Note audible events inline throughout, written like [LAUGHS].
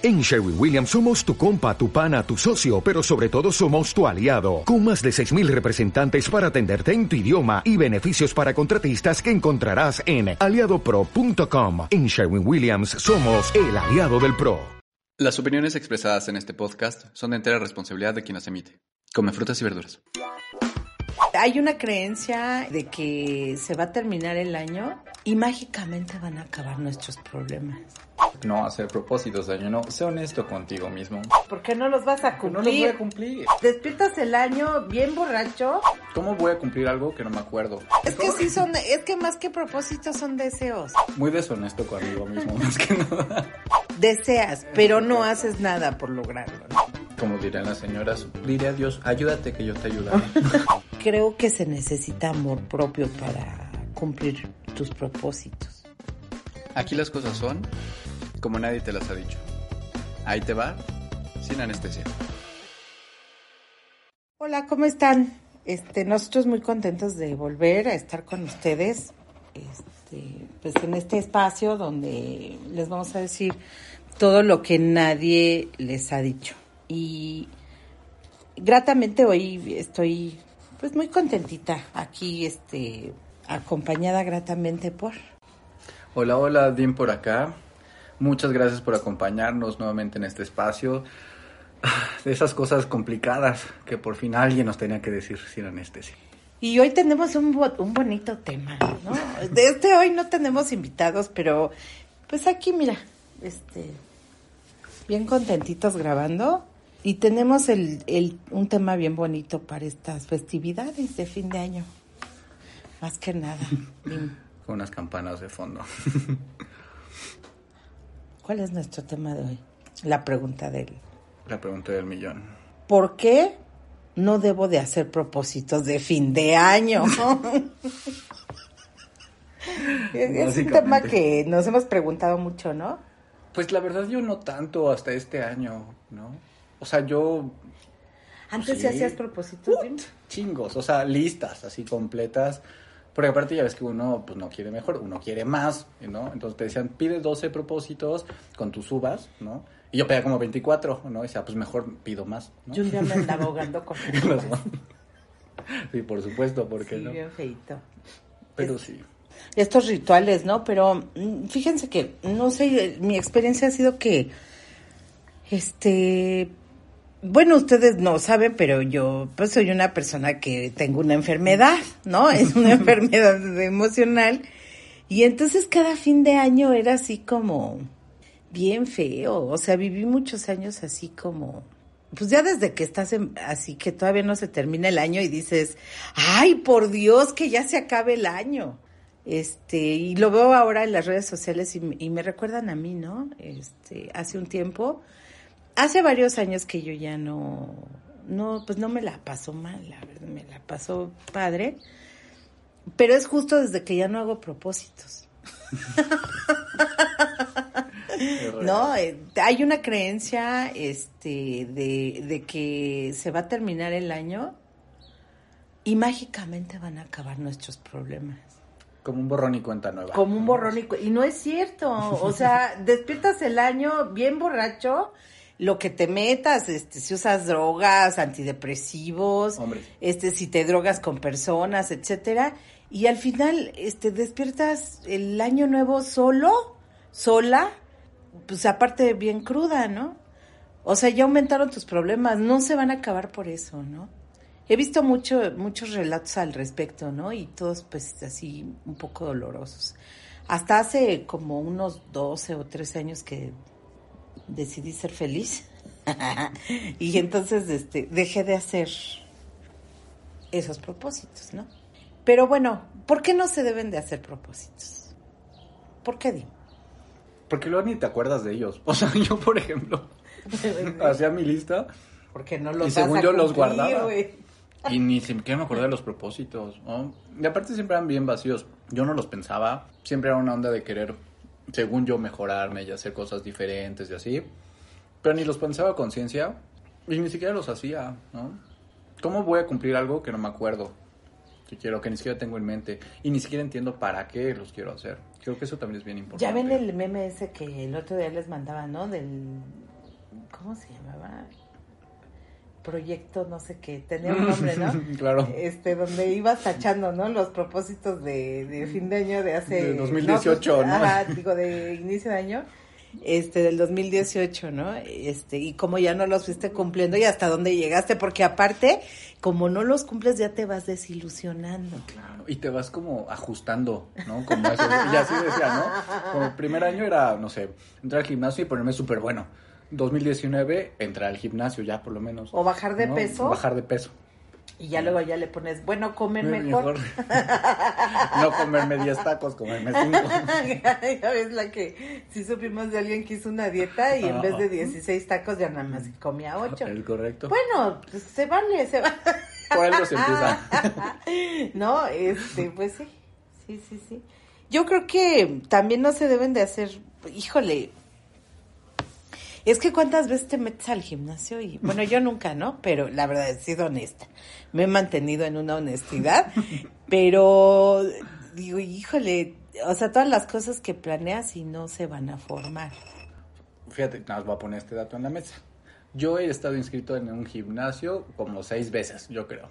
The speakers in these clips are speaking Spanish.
En Sherwin Williams somos tu compa, tu pana, tu socio, pero sobre todo somos tu aliado, con más de 6.000 representantes para atenderte en tu idioma y beneficios para contratistas que encontrarás en aliadopro.com. En Sherwin Williams somos el aliado del PRO. Las opiniones expresadas en este podcast son de entera responsabilidad de quien las emite. Come frutas y verduras. Hay una creencia de que se va a terminar el año y mágicamente van a acabar nuestros problemas. No hacer propósitos de año, no. Sé honesto contigo mismo. ¿Por qué no los vas a cumplir? No los voy a cumplir. Despiertas el año bien borracho. ¿Cómo voy a cumplir algo que no me acuerdo? Es que sí son, es que más que propósitos son deseos. Muy deshonesto conmigo mismo, [LAUGHS] más que nada. Deseas, pero no haces nada por lograrlo. Como dirán las señoras, diré a Dios, ayúdate que yo te ayudaré. [LAUGHS] Creo que se necesita amor propio para cumplir tus propósitos. Aquí las cosas son como nadie te las ha dicho. Ahí te va, sin anestesia. Hola, ¿cómo están? Este, nosotros muy contentos de volver a estar con ustedes, este, pues en este espacio donde les vamos a decir todo lo que nadie les ha dicho. Y gratamente hoy estoy pues muy contentita aquí, este, acompañada gratamente por. Hola, hola, bien por acá. Muchas gracias por acompañarnos nuevamente en este espacio. [SIGHS] De esas cosas complicadas que por fin alguien nos tenía que decir sin anestesia. Y hoy tenemos un, un bonito tema, ¿no? De este hoy no tenemos invitados, pero pues aquí mira, este, bien contentitos grabando. Y tenemos el, el, un tema bien bonito para estas festividades de fin de año. Más que nada. [LAUGHS] Con unas campanas de fondo. [LAUGHS] ¿Cuál es nuestro tema de hoy? La pregunta del... La pregunta del millón. ¿Por qué no debo de hacer propósitos de fin de año? [LAUGHS] es un tema que nos hemos preguntado mucho, ¿no? Pues la verdad yo no tanto hasta este año, ¿no? O sea, yo... Antes sí, hacías propósitos. Uh, chingos, o sea, listas así completas. Porque aparte ya ves que uno pues no quiere mejor, uno quiere más, ¿no? Entonces te decían, pide 12 propósitos con tus uvas, ¿no? Y yo pedía como 24, ¿no? Y decía, pues mejor pido más, ¿no? Yo un día me [LAUGHS] andaba ahogando con [LAUGHS] Sí, por supuesto, porque sí, no. bien feito. Pero es, sí. Estos rituales, ¿no? Pero fíjense que, no sé, mi experiencia ha sido que, este, bueno, ustedes no saben, pero yo pues soy una persona que tengo una enfermedad, ¿no? [LAUGHS] Es una enfermedad emocional. Y entonces cada fin de año era así como bien feo. O sea, viví muchos años así como, pues ya desde que estás en, así que todavía no se termina el año y dices, ay, por Dios, que ya se acabe el año. Este, y lo veo ahora en las redes sociales y, y me recuerdan a mí, ¿no? Este, hace un tiempo hace varios años que yo ya no, no, pues no me la paso mal, la verdad, me la paso padre, pero es justo desde que ya no hago propósitos. no, eh, hay una creencia, este, de, de que se va a terminar el año y mágicamente van a acabar nuestros problemas. Como un borrón y cuenta nueva. Como un borrón y cuenta. Y no es cierto. O sea, despiertas el año bien borracho lo que te metas, este, si usas drogas, antidepresivos, Hombre. este, si te drogas con personas, etcétera, y al final, este, despiertas el año nuevo solo, sola, pues aparte bien cruda, ¿no? O sea, ya aumentaron tus problemas, no se van a acabar por eso, ¿no? He visto mucho, muchos relatos al respecto, ¿no? Y todos, pues, así, un poco dolorosos. Hasta hace como unos 12 o 13 años que decidí ser feliz [LAUGHS] y entonces este dejé de hacer esos propósitos, ¿no? Pero bueno, ¿por qué no se deben de hacer propósitos? ¿Por qué, Di? Porque luego ni te acuerdas de ellos. O sea, [LAUGHS] yo, por ejemplo, [LAUGHS] hacía mi lista. Porque no los y según yo los guardaba. Y ni siquiera me acordé de los propósitos. ¿no? Y aparte siempre eran bien vacíos. Yo no los pensaba. Siempre era una onda de querer, según yo, mejorarme y hacer cosas diferentes y así. Pero ni los pensaba a conciencia. Y ni siquiera los hacía, ¿no? ¿Cómo voy a cumplir algo que no me acuerdo? Que quiero, que ni siquiera tengo en mente. Y ni siquiera entiendo para qué los quiero hacer. Creo que eso también es bien importante. Ya ven el meme ese que el otro día les mandaba, ¿no? Del ¿cómo se llamaba? Proyecto, no sé qué, tenía un nombre, ¿no? [LAUGHS] claro. Este, donde ibas tachando, ¿no? Los propósitos de, de fin de año de hace... De 2018, ¿no? Ajá, digo, de inicio de año este del 2018, ¿no? Este, y como ya no los fuiste cumpliendo y hasta dónde llegaste, porque aparte, como no los cumples ya te vas desilusionando. Claro, y te vas como ajustando, ¿no? Como eso, y así decía, ¿no? Como el primer año era, no sé, entrar al gimnasio y ponerme súper bueno. 2019, entrar al gimnasio ya por lo menos. O bajar de ¿no? peso. Bajar de peso. Y ya luego ya le pones, bueno, comer mejor. [LAUGHS] no comerme 10 tacos, comerme 5. [LAUGHS] ya ves la que sí supimos de alguien que hizo una dieta y en vez de 16 tacos ya nada más comía 8. El correcto. Bueno, pues se vale, se vale. Por algo se empieza. [LAUGHS] no, este, pues sí, sí, sí, sí. Yo creo que también no se deben de hacer, híjole, es que cuántas veces te metes al gimnasio y, bueno, yo nunca, ¿no? Pero la verdad he sido honesta. Me he mantenido en una honestidad, [LAUGHS] pero digo, híjole, o sea, todas las cosas que planeas y no se van a formar. Fíjate, nada más voy a poner este dato en la mesa. Yo he estado inscrito en un gimnasio como seis veces, yo creo.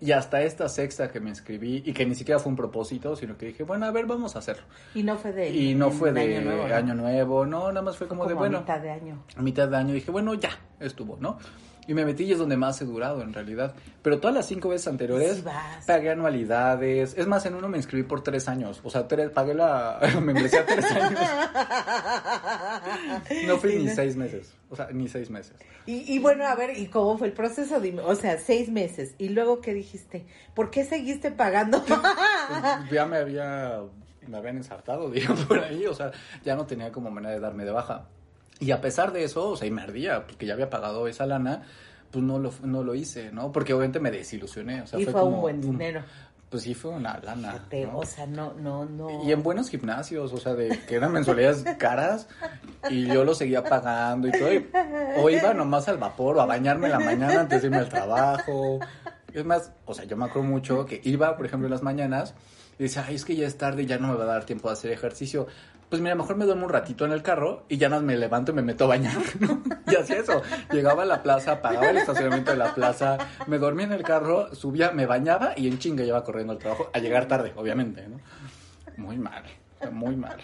Y hasta esta sexta que me inscribí, y que ni siquiera fue un propósito, sino que dije, bueno, a ver, vamos a hacerlo. Y no fue de Y no fue de año nuevo, ¿no? año nuevo, no, nada más fue como, de, Como bueno, a mitad de año. a mitad de año dije, bueno, ya, estuvo, ¿no? Y me metí y es donde más he durado, en realidad. Pero todas las cinco veces anteriores Sí pagué anualidades. Es más, en uno me inscribí por tres años. O sea, tres, pagué la [LAUGHS] membresía tres años. No fui ni seis meses. O sea, ni seis meses. Y, y bueno, a ver, ¿y cómo fue el proceso? Dime, o sea, seis meses. ¿Y luego qué dijiste? ¿Por qué seguiste pagando? [LAUGHS] Pues, ya me había, me habían ensartado, digo, por ahí. O sea, ya no tenía como manera de darme de baja. Y a pesar de eso, o sea, y me ardía, porque ya había pagado esa lana, pues no lo, no lo hice, ¿no? Porque obviamente me desilusioné. O sea, y fue, fue un buen dinero. Pues sí, fue una lana. Fíjate, ¿no? O sea, no, no, no. Y en buenos gimnasios, o sea, de que eran mensualidades [LAUGHS] caras y yo lo seguía pagando y todo. y- o iba nomás al vapor o a bañarme en la mañana antes de irme al trabajo. Es más, o sea, yo me acuerdo mucho que iba, por ejemplo, en las mañanas y decía, ay, es que ya es tarde y ya no me va a dar tiempo de hacer ejercicio. Pues mira, mejor me duermo un ratito en el carro y ya más me levanto y me meto a bañar, [LAUGHS] ¿no? Y hacía eso. Llegaba a la plaza, pagaba el estacionamiento de la plaza, me dormía en el carro, subía, me bañaba y en chinga iba corriendo al trabajo, a llegar tarde, obviamente, ¿no? Muy mal, muy mal.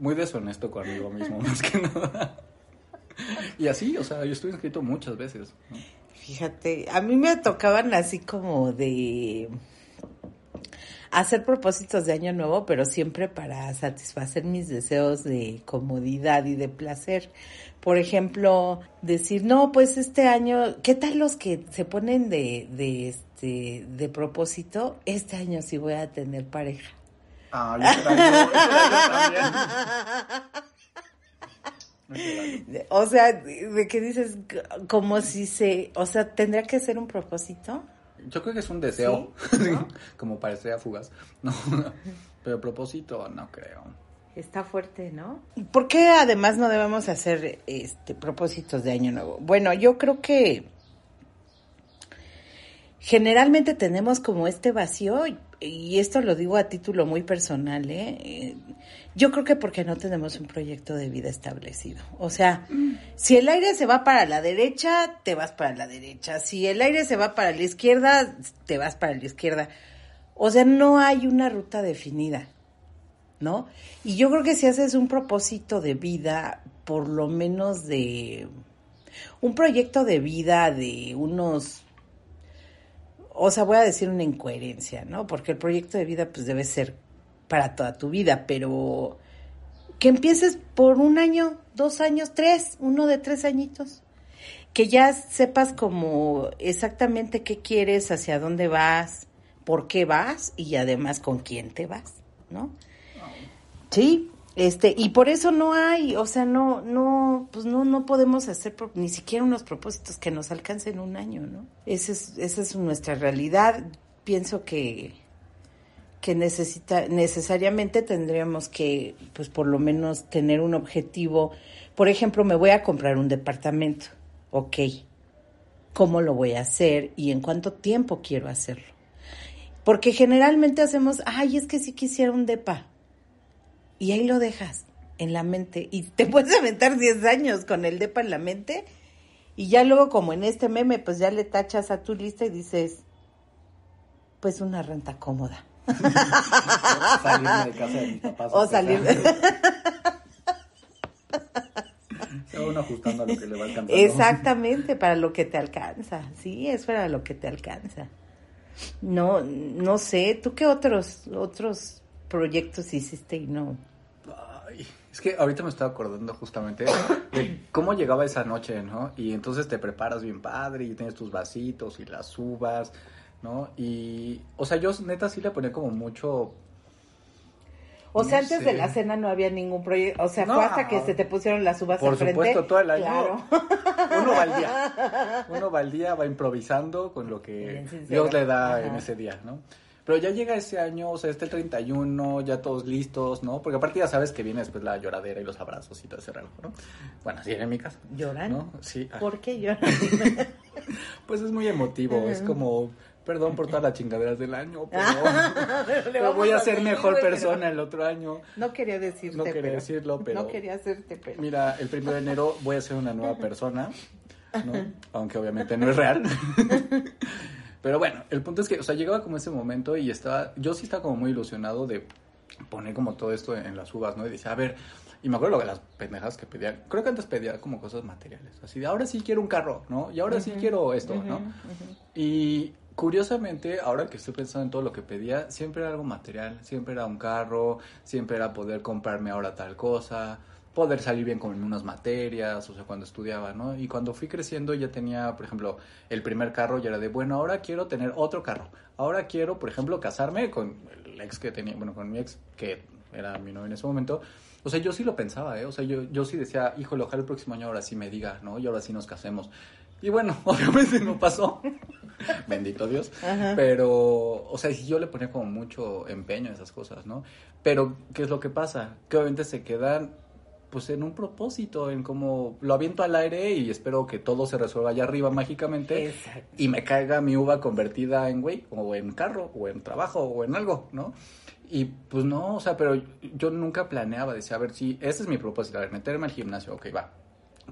Muy deshonesto conmigo mismo, [LAUGHS] más que nada. Y así, o sea, yo estuve inscrito muchas veces. ¿no? Fíjate, a mí me tocaban así como de hacer propósitos de año nuevo, pero siempre para satisfacer mis deseos de comodidad y de placer. Por ejemplo, decir, no, pues este año, ¿qué tal los que se ponen de, de este, de propósito? Este año sí voy a tener pareja. Ah, yo extraño, yo también. [LAUGHS] O sea, de que dices, como si se, o sea, tendría que ser un propósito. Yo creo que es un deseo, Sí, [LAUGHS] ¿no? como parecía fugaz. [LAUGHS] No, pero propósito no creo. Está fuerte, ¿no? ¿Por qué además no debemos hacer este propósitos de año nuevo? Bueno, yo creo que generalmente tenemos como este vacío y esto lo digo a título muy personal, ¿eh? Eh, Yo creo que porque no tenemos un proyecto de vida establecido. O sea, si el aire se va para la derecha, te vas para la derecha. Si el aire se va para la izquierda, te vas para la izquierda. O sea, no hay una ruta definida. ¿no? Y yo creo que si haces un propósito de vida, por lo menos de un proyecto de vida de unos, o sea, voy a decir una incoherencia, ¿no? Porque el proyecto de vida pues debe ser para toda tu vida, pero que empieces por un año, dos años, tres, uno de tres añitos. Que ya sepas como exactamente qué quieres, hacia dónde vas, por qué vas y además con quién te vas, ¿no? Sí, este, y por eso no hay, o sea, no, no, pues no, no podemos hacer ni siquiera unos propósitos que nos alcancen un año, ¿no? Esa es, esa es nuestra realidad. Pienso que, que necesita, necesariamente tendríamos que, pues por lo menos tener un objetivo. Por ejemplo, me voy a comprar un departamento, ok. ¿Cómo lo voy a hacer y en cuánto tiempo quiero hacerlo? Porque generalmente hacemos, ay, es que sí quisiera un depa. Y ahí lo dejas. en la mente y te [LAUGHS] puedes aventar 10 años con el depa en la mente y ya luego como en este meme pues ya le tachas a tu lista y dices pues una renta cómoda. [LAUGHS] Salirme de casa de mis papás. O salir. Se va [LAUGHS] uno ajustando a lo que le va alcanzando. Exactamente, para lo que te alcanza. Sí, es para lo que te alcanza. No, no sé, ¿tú qué otros otros proyectos hiciste y no? Es que ahorita me estaba acordando justamente de cómo llegaba esa noche, ¿no? Y entonces te preparas bien padre y tienes tus vasitos y las uvas, ¿no? Y, o sea, yo neta sí le ponía como mucho... O sea, antes sé. de la cena no había ningún proyecto, o sea, No. fue hasta que se te pusieron las uvas Por enfrente. supuesto, todo el año. Claro. [LAUGHS] Uno va al día. [LAUGHS] Uno va al día, va improvisando con lo que. Dios le da en ese día, ¿no? Pero ya llega ese año, o sea, este 31, ya todos listos, ¿no? Porque aparte ya sabes que viene después la lloradera y los abrazos y todo ese relajo, ¿no? Bueno, así era en mi casa. ¿Lloran? ¿No? Sí. ah, ¿Por qué lloran? [LAUGHS] Pues es muy emotivo, es como, perdón por todas las chingaderas del año, pero, [LAUGHS] Pero le pero voy a ser mejor pero- persona el otro año. No quería decirte, No quería pero- decirlo, pero- No quería hacerte, pero... Mira, el primero de enero voy a ser una nueva persona, ¿no? Aunque obviamente no es real. [LAUGHS] Pero bueno, el punto es que, o sea, llegaba como ese momento y estaba, yo sí estaba como muy ilusionado de poner como todo esto en las uvas, ¿no? Y decía, a ver, y me acuerdo lo de las pendejas que pedía, creo que antes pedía como cosas materiales, así de, ahora sí quiero un carro, ¿no? Y ahora sí quiero esto, ¿no? Y curiosamente, ahora que estoy pensando en todo lo que pedía, siempre era algo material, siempre era un carro, siempre era poder comprarme ahora tal cosa, poder salir bien con unas materias, o sea, cuando estudiaba, ¿no? Y cuando fui creciendo ya tenía, por ejemplo, el primer carro ya era de, bueno, ahora quiero tener otro carro, ahora quiero, por ejemplo, casarme con el ex que tenía, bueno, con mi ex, que era mi novio en ese momento. O sea, yo sí lo pensaba, ¿eh? O sea, yo, yo sí decía, híjole, ojalá el próximo año ahora sí me diga, ¿no? Y ahora sí nos casemos. Y bueno, [LAUGHS] obviamente no pasó. [LAUGHS] Bendito Dios. Pero, o sea, yo le ponía como mucho empeño a esas cosas, ¿no? Pero, ¿qué es lo que pasa? Que obviamente se quedan, pues, en un propósito, en como lo aviento al aire y espero que todo se resuelva allá arriba mágicamente. Exacto. Y me caiga mi uva convertida en güey, o en carro, o en trabajo, o en algo, ¿no? Y pues no, o sea, pero yo nunca planeaba, decía, a ver, si ese es mi propósito, a ver, meterme al gimnasio, ok, va.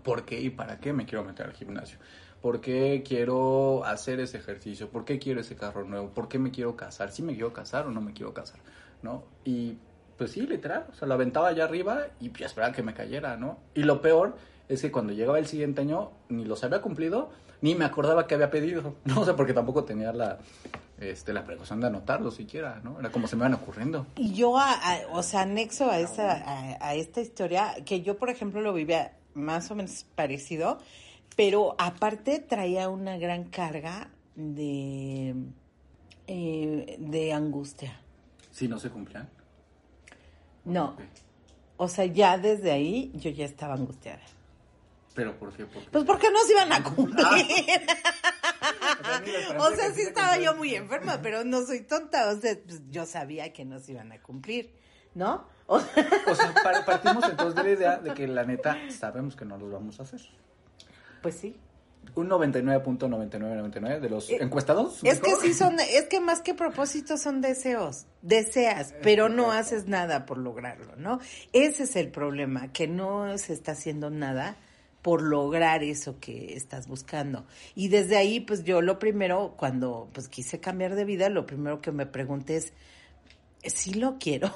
¿Por qué y para qué me quiero meter al gimnasio? ¿Por qué quiero hacer ese ejercicio? ¿Por qué quiero ese carro nuevo? ¿Por qué me quiero casar? ¿Sí me quiero casar o no me quiero casar? ¿No? Y pues sí, literal, o sea, lo aventaba allá arriba y pues esperaba que me cayera, ¿no? Y lo peor es que cuando llegaba el siguiente año ni los había cumplido, ni me acordaba que había pedido, [LAUGHS] ¿no? O sea, porque tampoco tenía la, este, la precaución de anotarlo siquiera, ¿no? Era como se me iban ocurriendo. Y yo, a- a- o sea, anexo a, esa, a, a esta historia, que yo, por ejemplo, lo vivía más o menos parecido, pero aparte traía una gran carga de, eh, de angustia. Si no se cumplían. No, o sea, ya desde ahí yo ya estaba angustiada. ¿Pero por qué? ¿Por qué? Pues porque no se iban a cumplir. [LAUGHS] esperanza O sea, sí estaba yo muy enferma, pero no soy tonta. O sea, pues, yo sabía que no se iban a cumplir, ¿no? O- O sea, par- partimos entonces de la idea de que la neta sabemos que no los vamos a hacer. pues sí. Un 99.9999 de los Eh, encuestados. Es que sí son, es que más que propósitos son deseos. Deseas, pero no haces nada por lograrlo, ¿no? Ese es el problema, que no se está haciendo nada por lograr eso que estás buscando. Y desde ahí, pues yo lo primero, cuando pues quise cambiar de vida, lo primero que me pregunté es, ¿sí lo quiero?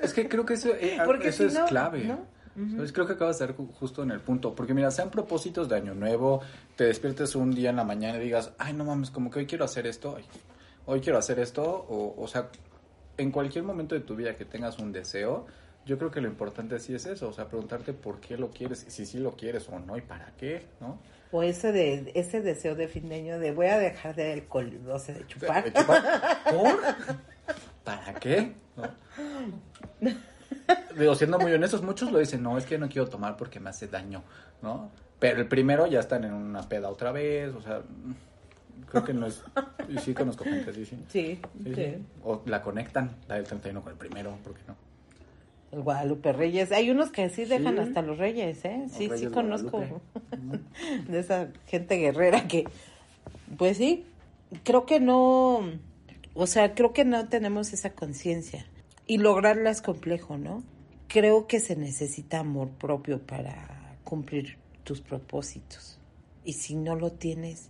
Es que creo que eso, eh, [LAUGHS] Porque eso si es no, ¿no? Creo que acabas de estar ju- justo en el punto. Porque mira, sean propósitos de año nuevo, te despiertes un día en la mañana y digas, ay, no mames, como que hoy quiero hacer esto, ay, hoy quiero hacer esto, o, o sea, en cualquier momento de tu vida que tengas un deseo, yo creo que lo importante sí es eso, o sea, preguntarte por qué lo quieres, y si sí lo quieres o no, y para qué, ¿no? O ese de, ese deseo de fin de año de voy a dejar de alcohol, o sea, de chupar. ¿De chupar? ¿Por? [LAUGHS] ¿Para qué? ¿No? [LAUGHS] Digo, siendo muy honestos, muchos lo dicen, no, es que no quiero tomar porque me hace daño, ¿no? Pero el primero ya están en una peda otra vez, o sea, creo que no es... Y sí conozco gente sí. Sí, Sí, sí. sí. O la conectan, la del 31 con el primero, ¿por qué no? El Guadalupe Reyes. Hay unos que sí dejan Sí. hasta los Reyes, ¿eh? Sí, Reyes sí conozco Guadalupe. [LAUGHS] de esa gente guerrera que, pues sí, creo que no, o sea, creo que no tenemos esa conciencia. Y lograrla es complejo, ¿no? creo que se necesita amor propio para cumplir tus propósitos. Y si no lo tienes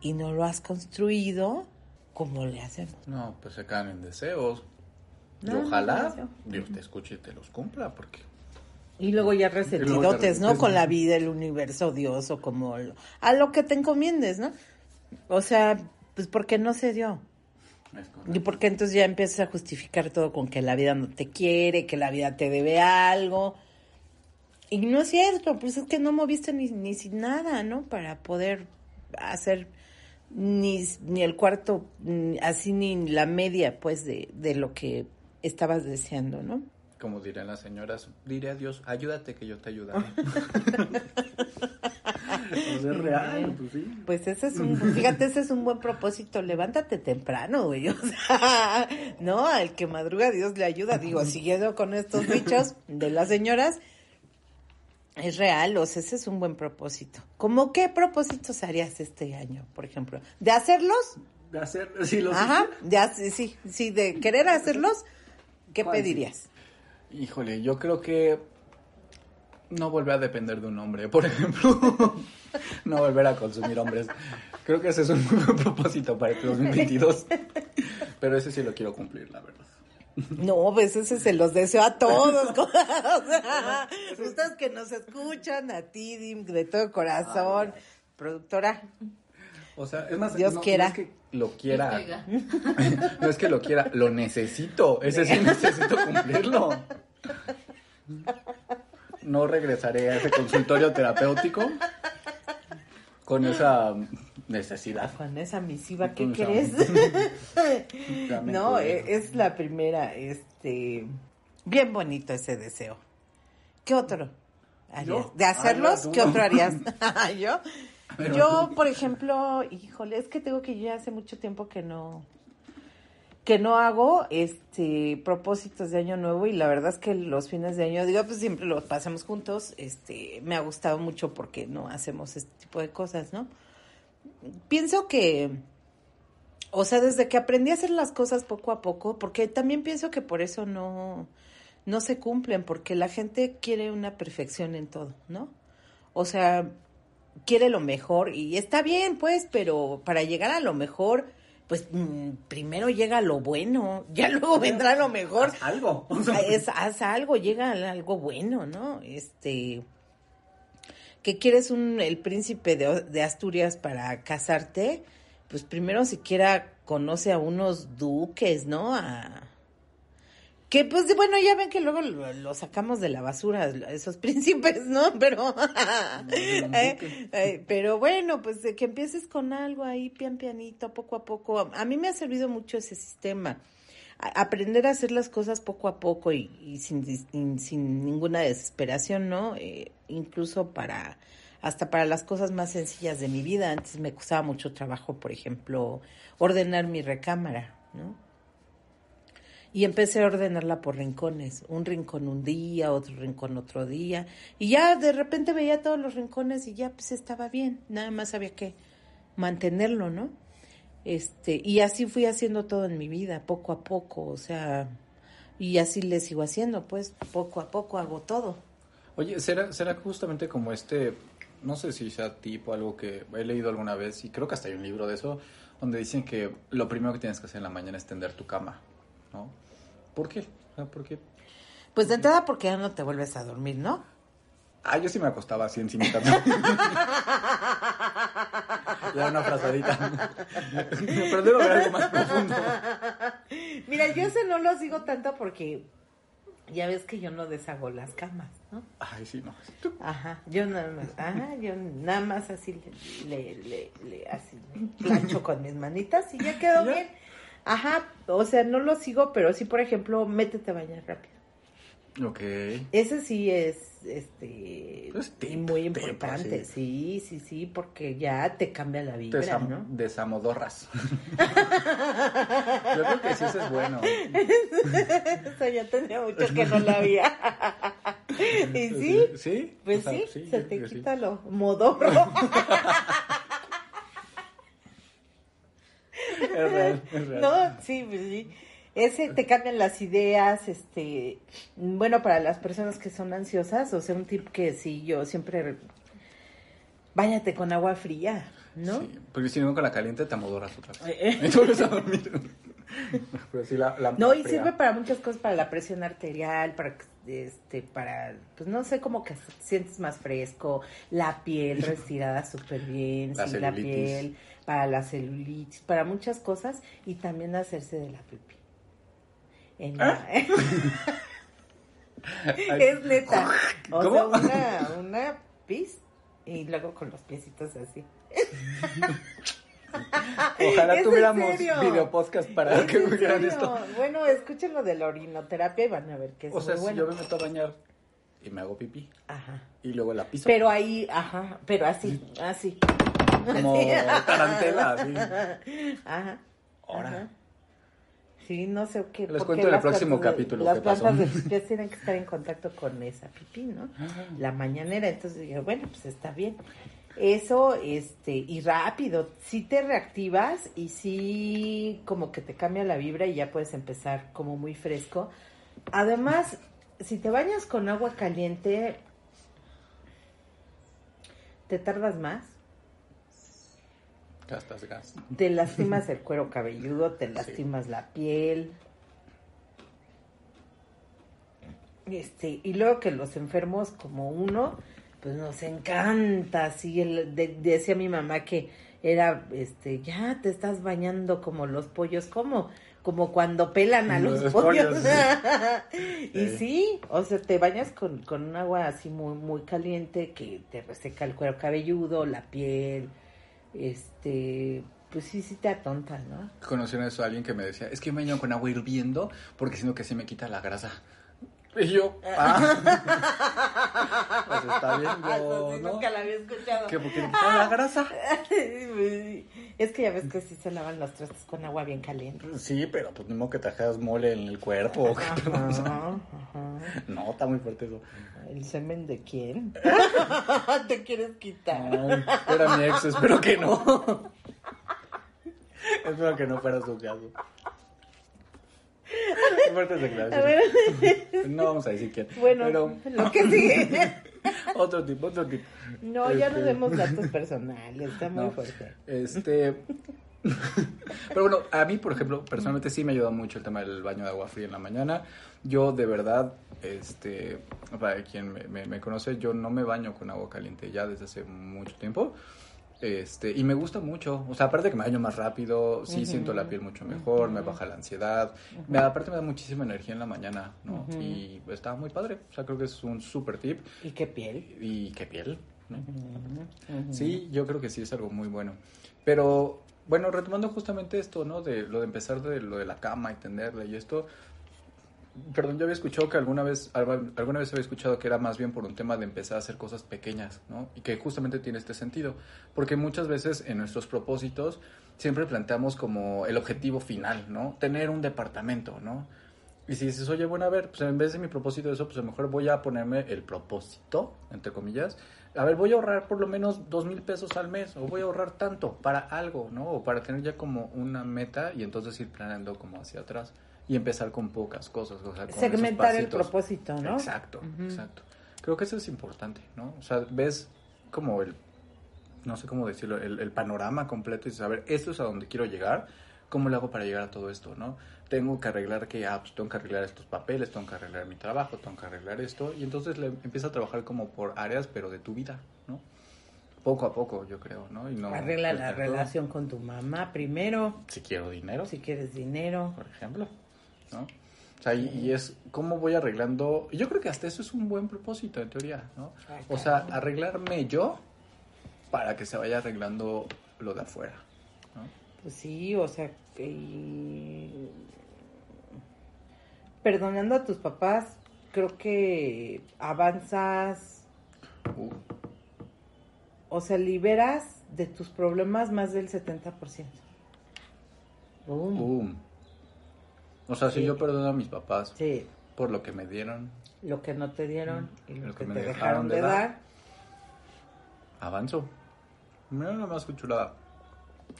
y no lo has construido, ¿cómo le hacemos? No, pues se caen en deseos. No, ojalá. Dios te escuche y te los cumpla, porque Y luego ya resentidotes, te ¿no? Con la vida, el universo, Dios o como lo- a lo que te encomiendes, ¿no? O sea, pues porque no se dio. Es Y porque entonces ya empiezas a justificar todo con que la vida no te quiere, que la vida te debe algo. Y no es cierto, pues es que no moviste ni, ni sin nada, ¿no? Para poder hacer ni, ni el cuarto, ni- así ni la media, pues, de, de lo que estabas deseando, ¿no? Como dirán las señoras, diré a Dios, ayúdate que yo te ayudaré. [LAUGHS] Pues es real, pues sí. Pues ese es un, fíjate, ese es un buen propósito, levántate temprano, güey, [LAUGHS] o sea, no, al que madruga Dios le ayuda, digo, siguiendo con estos dichos de las señoras, es real, o sea, ese es un buen propósito. ¿Cómo qué propósitos harías este año, por ejemplo? ¿De hacerlos? De hacer, si los Ajá, de sí, sí, de querer hacerlos, ¿qué ¿Cuál sí? pedirías? Híjole, yo creo que no volver a depender de un hombre, [LAUGHS] por ejemplo. no volver a consumir hombres. Creo que ese es un muy buen propósito para el 2022. Pero ese sí lo quiero cumplir, la verdad. No, pues ese se los deseo a todos. [LAUGHS] o sea, ustedes que nos escuchan, a ti, Dim, de todo corazón, productora. O sea, es más, Dios no, quiera. no es que lo quiera. [LAUGHS] No es que lo quiera, lo necesito. Ese sí necesito cumplirlo. No regresaré a ese consultorio terapéutico con esa necesidad. Con esa misiva, ¿qué crees? No, e- es la primera, este, bien bonito ese deseo. ¿Qué otro harías? ¿Yo? ¿De hacerlos? Ay. ¿Qué otro harías? [LAUGHS] [LAUGHS] ¿Yo? Pero Yo, tú. por ejemplo, híjole, es que tengo que yo ya hace mucho tiempo que no que no hago este propósitos de año nuevo y la verdad es que los fines de año digo pues siempre los pasamos juntos este me ha gustado mucho porque no hacemos este tipo de cosas no pienso que o sea desde que aprendí a hacer las cosas poco a poco porque también pienso que por eso no no se cumplen porque la gente quiere una perfección en todo no o sea quiere lo mejor y está bien, pues, pero para llegar a lo mejor, pues mm, primero llega lo bueno, [LAUGHS] ya luego vendrá lo mejor. Haz algo. [LAUGHS] Ah, Es, haz algo, llega algo bueno, ¿no? Este, que quieres un, el príncipe de, de Asturias para casarte, pues primero siquiera conoce a unos duques, ¿no? A, que pues bueno, ya ven que luego lo, lo sacamos de la basura, esos [LAUGHS] príncipes, ¿no? Pero, [LAUGHS] eh, eh, pero bueno, pues que empieces con algo ahí, pian pianito, poco a poco. A mí me ha servido mucho ese sistema. A- aprender a hacer las cosas poco a poco y, y sin, sin, sin ninguna desesperación, ¿no? Eh, incluso para, hasta para las cosas más sencillas de mi vida. Antes me costaba mucho trabajo, por ejemplo, ordenar mi recámara, ¿no? Y empecé a ordenarla por rincones, un rincón un día, otro rincón otro día, y ya de repente veía todos los rincones y ya pues estaba bien, nada más había que mantenerlo, ¿no? Este, y así fui haciendo todo en mi vida, poco a poco, o sea, y así le sigo haciendo, pues poco a poco hago todo. Oye, ¿será, será justamente como este, no sé si sea tipo algo que he leído alguna vez y creo que hasta hay un libro de eso, donde dicen que lo primero que tienes que hacer en la mañana es tender tu cama, ¿no? ¿Por qué? O sea, ¿Por qué? Pues de entrada porque ya no te vuelves a dormir, ¿no? Ah, yo sí me acostaba así encima. [LAUGHS] Ya una frazadita. Pero debe haber algo más profundo. Mira, yo no lo sigo tanto porque ya ves que yo no deshago las camas, ¿no? Ay, sí, no. Ajá, yo nada más, ajá, yo nada más así le, le, le, le- así plancho con mis manitas y ya quedó ¿Ya? bien. Ajá, o sea, no lo sigo, pero sí, por ejemplo, métete a bañar rápido. Ok. Ese sí es, este, Es tip, muy importante, sí, sí, sí, porque ya te cambia la Desam- ¿no? Desamodorras. [LAUGHS] Yo creo que sí, eso es bueno. [LAUGHS] Eso ya tenía mucho que no la había. [LAUGHS] ¿Y sí? ¿Sí? Pues O sea, sí, se te sí. quita lo modorro. Es real, es real. No, sí, pues sí. Ese te cambian las ideas, este, bueno, para las personas que son ansiosas, o sea, un tip que sí, yo siempre, váyate con agua fría, ¿no? Sí, porque si no con la caliente te amodoras otra vez. Eh, eh. [LAUGHS] A dormir. Pero sí, la, la No, y fría. sirve para muchas cosas, para la presión arterial, para, este, para, pues no sé, como que te sientes más fresco, la piel [LAUGHS] restirada súper bien, La sí, la piel, para la celulitis, para muchas cosas, y también hacerse de la. En la- Ay, [LAUGHS] es neta. O ¿Cómo? sea, una, una pis, y luego con los piecitos así. [LAUGHS] Ojalá [LAUGHS] ¿Es en tuviéramos video podcast para ¿Es que serio? esto. Bueno, escuchen lo de la orinoterapia y van a ver que es O sea, muy si bueno. yo me meto a bañar y me hago pipí Ajá. y luego la piso. Pero ahí, ajá, pero así, así. Como [LAUGHS] tarantela, así. Ajá. Ahora. Sí, no sé qué. Les cuento en el próximo de- capítulo Las plantas de [LAUGHS] los pies tienen que estar en contacto con esa pipí, ¿no? La mañanera. Entonces dije, bueno, pues está bien. Eso, este, y rápido. Sí te reactivas y sí como que te cambia la vibra y ya puedes empezar como muy fresco. Además, si te bañas con agua caliente, te tardas más. Gastas gas. Te lastimas el cuero cabelludo, te lastimas la piel. Este, y luego que los enfermos como uno, pues nos encanta, así el, de- decía mi mamá que era, este, ya te estás bañando como los pollos, como, como cuando pelan a los, Los pollos. pollos, [LAUGHS] y Sí. sí, o sea, te bañas con, con un agua así muy, muy caliente que te reseca el cuero cabelludo, la piel, este, pues sí, sí te atonta, ¿no? Conocí a alguien que me decía, es que me baño con agua hirviendo porque si no que se me quita la grasa. [LAUGHS] Y yo, ah, [LAUGHS] pues está bien, yo, Eso sí, ¿no? nunca la había escuchado. ¿Qué? ¿Porque quita la grasa? [LAUGHS] es que ya ves que sí se lavan los trastes con agua bien caliente. Sí, pero pues ni modo que te hagas mole en el cuerpo. qué. Ajá, ajá. No, está muy fuerte eso. ¿El semen de quién? ¿Te quieres quitar? Ay, era mi ex, espero que no. espero que no fuera su caso. [LAUGHS] Fuertes declaraciones. ver, No vamos a decir quién. bueno, Pero lo que sigue. [LAUGHS] otro tipo, otro tipo. No, ya no Este, demos datos personales, está muy no, fuerte. Este. [LAUGHS] Pero bueno, a mí, por ejemplo, personalmente sí me ayuda mucho el tema del baño de agua fría en la mañana. Yo, de verdad, este, para quien me, me- me conoce, yo no me baño con agua caliente ya desde hace mucho tiempo. Este, y me gusta mucho. O sea, aparte que me baño más rápido, sí siento la piel mucho mejor, me baja la ansiedad. me, aparte me da muchísima energía en la mañana, ¿no? Y está muy padre. O sea, creo que es un super tip. ¿Y qué piel? Y qué piel, ¿no? Sí, yo creo que sí es algo muy bueno. Pero, bueno, retomando justamente esto, ¿no? De lo de empezar de lo de la cama y tenderla y esto. Perdón, yo había escuchado que alguna vez, alguna vez había escuchado que era más bien por un tema de empezar a hacer cosas pequeñas, ¿no? Y que justamente tiene este sentido. Porque muchas veces en nuestros propósitos siempre planteamos como el objetivo final, ¿no? Tener un departamento, ¿no? Y si dices, oye, bueno, a ver, pues en vez de mi propósito de eso, pues a lo mejor voy a ponerme el propósito, entre comillas. A ver, voy a ahorrar por lo menos dos mil pesos al mes, o voy a ahorrar tanto para algo, ¿no? O para tener ya como una meta y entonces ir planeando como hacia atrás y empezar con pocas cosas. O sea, con Segmentar el propósito, ¿no? Exacto, exacto. Creo que eso es importante, ¿no? O sea, ves como el, no sé cómo decirlo, el, el panorama completo y saber, esto es a donde quiero llegar, ¿cómo lo hago para llegar a todo esto, no? Tengo que arreglar que, ah, pues tengo que arreglar estos papeles, tengo que arreglar mi trabajo, tengo que arreglar esto, y entonces le empieza a trabajar como por áreas, pero de tu vida, ¿no? Poco a poco, yo creo, ¿no? Y no Arregla la relación con tu mamá primero, Si quiero dinero, si quieres dinero. por ejemplo, ¿no? O sea, y, y es cómo voy arreglando. Yo creo que hasta eso es un buen propósito, en teoría, ¿no? O sea, arreglarme yo para que se vaya arreglando lo de afuera, ¿no? Pues sí, o sea, y- perdonando a tus papás, creo que avanzas, Uh, o sea, liberas de tus problemas más del 70%. Boom. boom. O sea, si Sí. yo perdono a mis papás Sí, por lo que me dieron, lo que no te dieron y lo, Lo que, que me te dejaron dejaron de de dar. dar. avanzo. Mira nada más que chulada.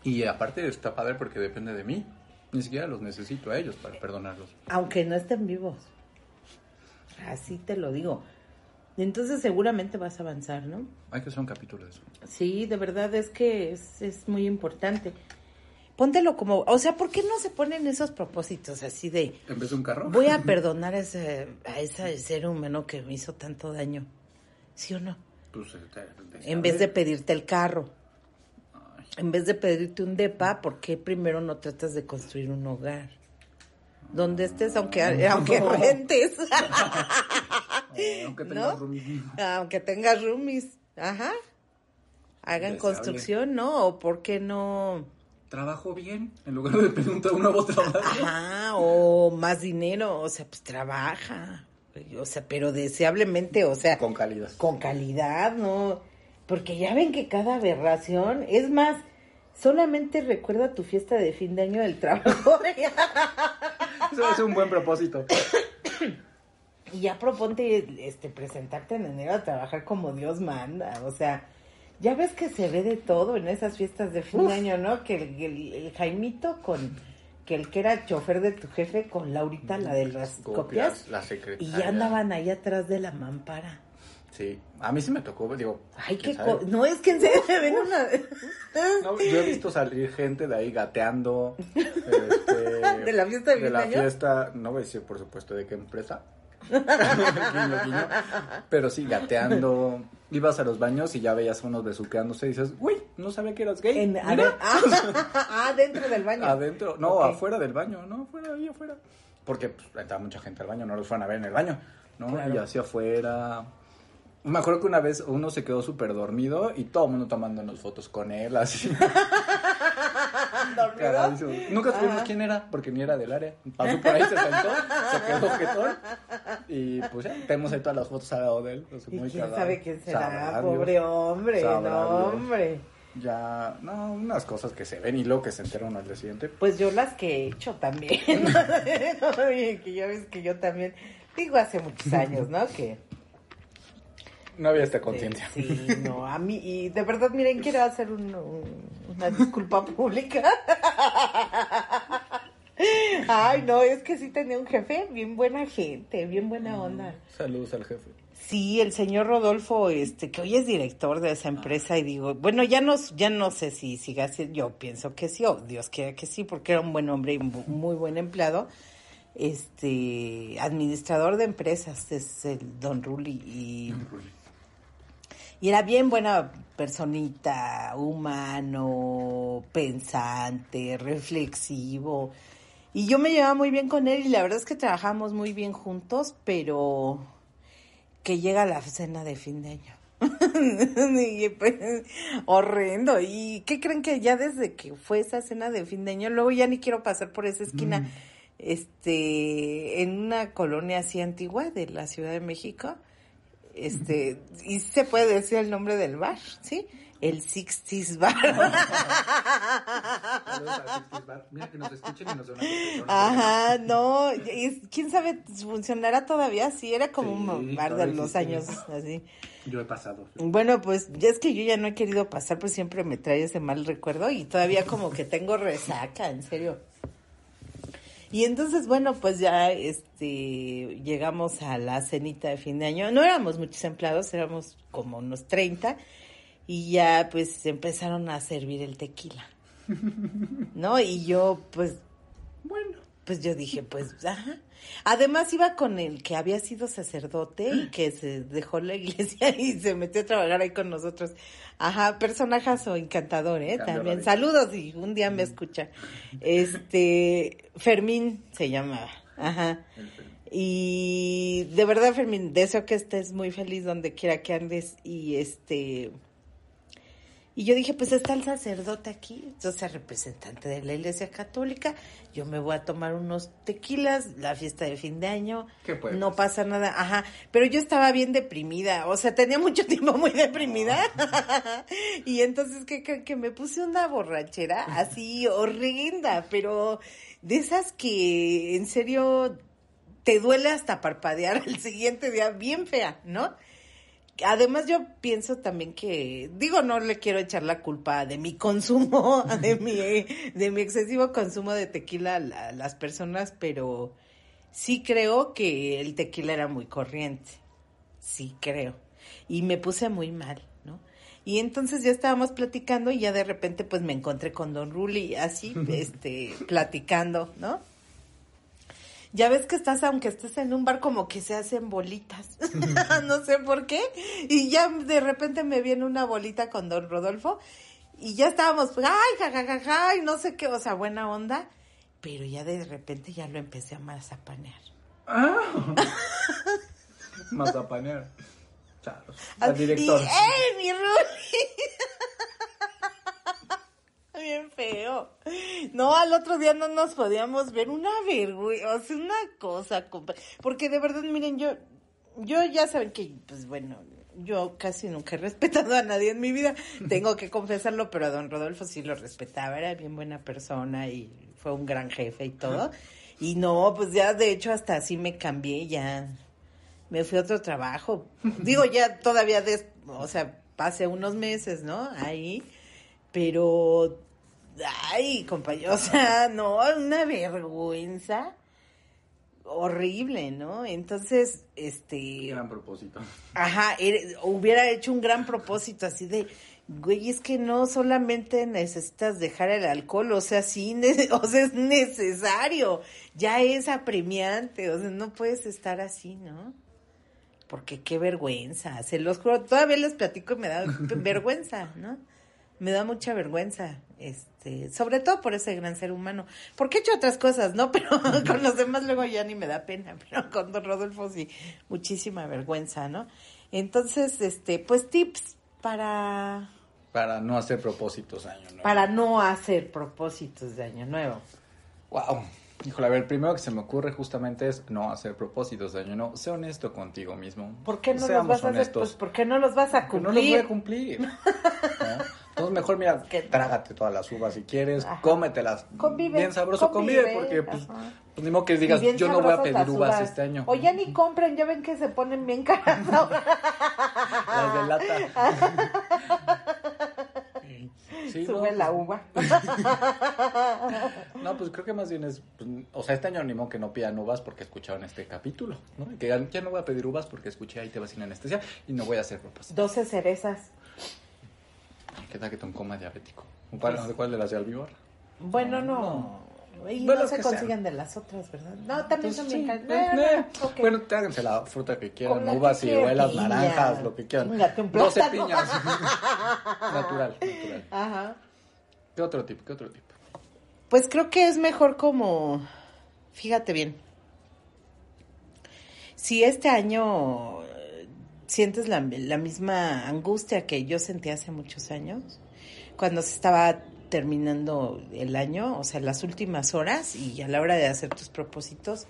Y aparte está padre porque depende de mí, Ni siquiera los necesito a ellos para perdonarlos. Aunque no estén vivos. Así te lo digo. Entonces seguramente vas a avanzar, ¿no? Hay que hacer un capítulo de eso. Sí, de verdad es que es, es muy importante. Póntelo como, o sea, ¿por qué no se ponen esos propósitos así de, ¿En un carro? voy a [LAUGHS] perdonar a ese, a ese ser humano que me hizo tanto daño? ¿Sí o no? Pues, eh, te- En vez de pedirte el carro, en vez de pedirte un depa, ¿por qué primero no tratas de construir un hogar? Donde estés, aunque, aunque [LAUGHS] rentes. [LAUGHS] Aunque tengas ¿No? roomies. Aunque tengas roomies. Ajá. Hagan construcción, ¿no? O por qué no. Trabajo bien en lugar de preguntar un nuevo trabajo. Ajá, o más dinero, o sea, pues trabaja. O sea, pero deseablemente, o sea, Con calidad. con calidad, ¿no? Porque ya ven que cada aberración, es más, solamente recuerda tu fiesta de fin de año del trabajo [LAUGHS] [LAUGHS] Eso es un buen propósito. y ya proponte este presentarte en enero a trabajar como Dios manda, o sea, ya ves que se ve de todo en esas fiestas de fin de año, ¿no? Que el, el- el Jaimito con que el que era chofer de tu jefe con Laurita, la de las copias, La y ya andaban ahí atrás de la mampara. Sí, a mí sí me tocó, digo. Ay, ¿quién qué co- no es que en serio se ven una No, yo he visto salir gente de ahí gateando. este, [LAUGHS] ¿De la fiesta de De la año? fiesta, no voy a decir por supuesto de qué empresa. [LAUGHS] Guiño, guiño. Pero sí, gateando. Ibas a los baños y ya veías a unos besuqueándose y dices, uy, no sabía que eras gay. En, Mira. [LAUGHS] ah, dentro del baño. Adentro, no, afuera del baño, no, afuera, ahí afuera. Porque pues, entraba mucha gente al baño, no los fueron a ver en el baño, ¿no? Claro. Y hacia afuera. Me acuerdo que una vez uno se quedó súper dormido y todo el mundo tomándonos fotos con él, así. [LAUGHS] Nunca supimos quién era, porque ni era del área. Pasó por ahí, se sentó, se quedó jetón. Y pues ya, tenemos ahí todas las fotos al lado de él. pues, ¿Y muy quién cagado. sabe quién será? Sabrá Pobre Dios. hombre, Sabrá no, Dios. hombre. Ya, no, unas cosas que se ven y luego que se entera uno al día siguiente. Pues yo las que he hecho también. [LAUGHS] Que ya ves que yo también, digo hace muchos años, ¿no? Que No había esta conciencia. Sí, no, a mí, y de verdad, miren, quiero hacer un- un- una disculpa pública. Ay, no, es que sí tenía un jefe, bien buena gente, bien buena onda. Saludos al jefe. Sí, el señor Rodolfo, este, que hoy es director de esa empresa, y digo, bueno, ya no, ya no sé si siga así, yo pienso que sí, o Dios quiera que sí, porque era un buen hombre y un muy buen empleado. Este, administrador de empresas es el Don Ruli y, y era bien buena personita, humano, pensante, reflexivo. Y yo me llevaba muy bien con él y la verdad es que trabajamos muy bien juntos, pero que llega la cena de fin de año. [LAUGHS] Y, pues, horrendo. ¿Y qué creen que ya desde que fue esa cena de fin de año, luego ya ni quiero pasar por esa esquina, este, en una colonia así antigua de la Ciudad de México, este, y se puede decir el nombre del bar, ¿sí? El Sixties Bar. [LAUGHS] Mira que nos escuchen y nos una. Ajá, no, y quién sabe, funcionará todavía, sí, era como Sí, un bar de los años así. Yo he pasado. Bueno, pues ya es que yo ya no he querido pasar, pues siempre me trae ese mal recuerdo y todavía como que tengo resaca, en serio. Y entonces, bueno, pues ya este llegamos a la cenita de fin de año. No éramos muchos empleados, éramos como unos 30 y ya pues empezaron a servir el tequila. ¿No? Y yo pues Bueno. pues yo dije, pues, ajá. Además iba con el que había sido sacerdote y que se dejó la iglesia [LAUGHS] y se metió a trabajar ahí con nosotros. Ajá, personajazo encantador, ¿eh? También. Saludos y un día me escucha. Este, Fermín se llamaba. Ajá. Y de verdad, Fermín, deseo que estés muy feliz donde quiera que andes y este... Y yo dije, pues está el sacerdote aquí, entonces representante de la Iglesia Católica, yo me voy a tomar unos tequilas, la fiesta de fin de año, ¿Qué puede no pasa nada, ajá, pero yo estaba bien deprimida, o sea, tenía mucho [LAUGHS] tiempo muy deprimida, [LAUGHS] y entonces, ¿qué creen? Que me puse una borrachera así [LAUGHS] horrenda, pero de esas que en serio te duele hasta parpadear el siguiente día, bien fea, ¿no? Además yo pienso también que, digo, no le quiero echar la culpa de mi consumo, [LAUGHS] de mi, de mi excesivo consumo de tequila a las personas, pero sí creo que el tequila era muy corriente. Sí creo. Y me puse muy mal, ¿no? Y entonces ya estábamos platicando y ya de repente pues me encontré con Don Ruli así, [LAUGHS] este, platicando, ¿no? Ya ves que estás, aunque estés en un bar, como que se hacen bolitas. [LAUGHS] no sé por qué. Y ya de repente me viene una bolita con don Rodolfo. Y ya estábamos, pues, ay, jajajaja, y no sé qué, o sea, buena onda. Pero ya de repente ya lo empecé a mazapanear. Ah. [LAUGHS] mazapanear. Charlos. Al director. Y, ¡Eh, mi Ruli! [LAUGHS] bien feo. No, al otro día no nos podíamos ver. Una vergüenza, o sea, una cosa. Porque de verdad, miren, yo, yo ya saben que, pues bueno, yo casi nunca he respetado a nadie en mi vida. Tengo que confesarlo, pero a don Rodolfo sí lo respetaba. Era bien buena persona y fue un gran jefe y todo. Y no, pues ya de hecho hasta así me cambié, ya me fui a otro trabajo. Digo, ya todavía, o sea, pasé unos meses, ¿no? Ahí. Pero ay, compañero, o sea, [LAUGHS] no, una vergüenza horrible, ¿no? Entonces, este... Gran propósito. [LAUGHS] Ajá, hubiera hecho un gran propósito así de, güey, es que no solamente necesitas dejar el alcohol, o sea, sí, [LAUGHS] o sea, es necesario, ya es apremiante, o sea, no puedes estar así, ¿no? Porque qué vergüenza, se los juro, todavía les platico y me da vergüenza, ¿no? Me da mucha vergüenza, este, sobre todo por ese gran ser humano, porque he hecho otras cosas, ¿no? [LAUGHS] Pero con los demás luego ya ni me da pena, [LAUGHS] pero con don Rodolfo sí, muchísima vergüenza, ¿no? Entonces, este, pues tips para... Para no hacer propósitos de año nuevo. Para no hacer propósitos de año nuevo. Wow. Híjole, a ver, el primero que se me ocurre justamente es no hacer propósitos de año nuevo. Sé honesto contigo mismo. ¿Por qué no los vas a hacer? Pues porque no los vas a cumplir. no los voy a cumplir. [LAUGHS] Entonces mejor mira, trágate todas las uvas si quieres, cómetelas. Convive, bien sabroso, convive, porque pues, pues, ni modo que digas, yo no voy a pedir uvas, este año. O ya ni compren, ya ven que se ponen bien caras [LAUGHS] Las de lata. [LAUGHS] Sí, Sube la uva. [LAUGHS] no, pues creo que más bien es, pues, o sea, este año animo que no pidan uvas porque escucharon este capítulo, ¿no? que ya, no voy a pedir uvas porque escuché ahí te vas sin anestesia y no voy a hacer ropas. 12 cerezas. ¿Qué tal que te un coma diabético? ¿Cuál, ¿De cuál de las de almíbar? Bueno, no. Y no se consiguen de las otras, ¿verdad? No, también son bien caras. Eh, bueno, tráiganse la fruta que quieran, uvas, ciruelas, naranjas, lo que quieran. 12 piñas. [LAUGHS] natural, natural. Ajá. ¿Qué otro tipo? ¿Qué otro tipo? Pues creo que es mejor como, fíjate bien, si este año sientes la, misma angustia que yo sentí hace muchos años, cuando se estaba terminando el año, o sea, las últimas horas y a la hora de hacer tus propósitos,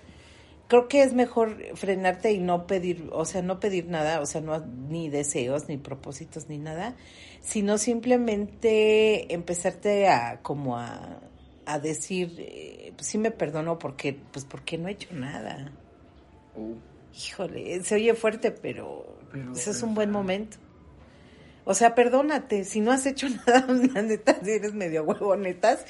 creo que es mejor frenarte y no pedir, o sea, no pedir nada, o sea, no ni deseos, ni propósitos, ni nada, sino simplemente empezarte a como a, a decir, pues sí me perdono porque, pues porque no he hecho nada. Uh. Híjole, se oye fuerte, pero, ese es un buen momento. O sea, perdónate, si no has hecho [LAUGHS] nada, la neta, si eres medio huevonetas,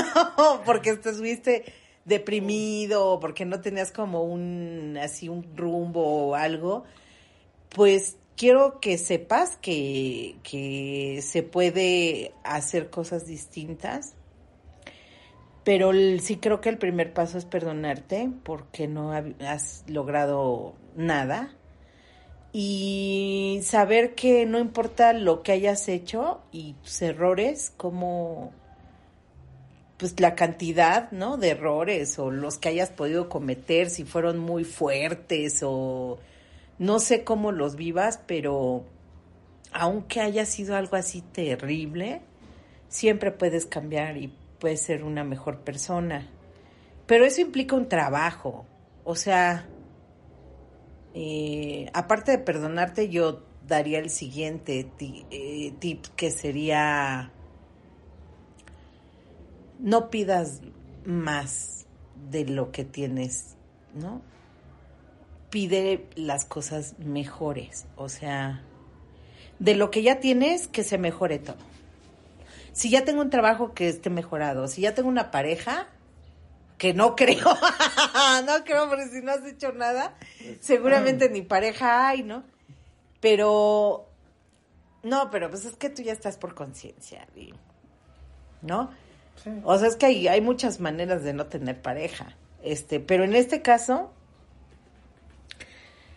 [LAUGHS] porque estuviste deprimido, porque no tenías como un, así un rumbo o algo, pues quiero que sepas que, que se puede hacer cosas distintas, pero sí creo que el primer paso es perdonarte porque no has logrado nada y saber que no importa lo que hayas hecho y tus errores, como pues la cantidad, ¿no? De errores o los que hayas podido cometer, si fueron muy fuertes o no sé cómo los vivas, pero aunque haya sido algo así terrible, siempre puedes cambiar y puedes ser una mejor persona. Pero eso implica un trabajo, o sea, eh, aparte de perdonarte, yo daría el siguiente eh, tip que sería no pidas más de lo que tienes, ¿no? Pide las cosas mejores, o sea, de lo que ya tienes, que se mejore todo. Si ya tengo un trabajo que esté mejorado, si ya tengo una pareja, que no [LAUGHS] creo, no creo, porque si no has hecho nada, seguramente ni pareja hay, ¿no? Pero, no, pero pues es que tú ya estás por conciencia, ¿no? O sea, es que hay, hay muchas maneras de no tener pareja, este, pero en este caso,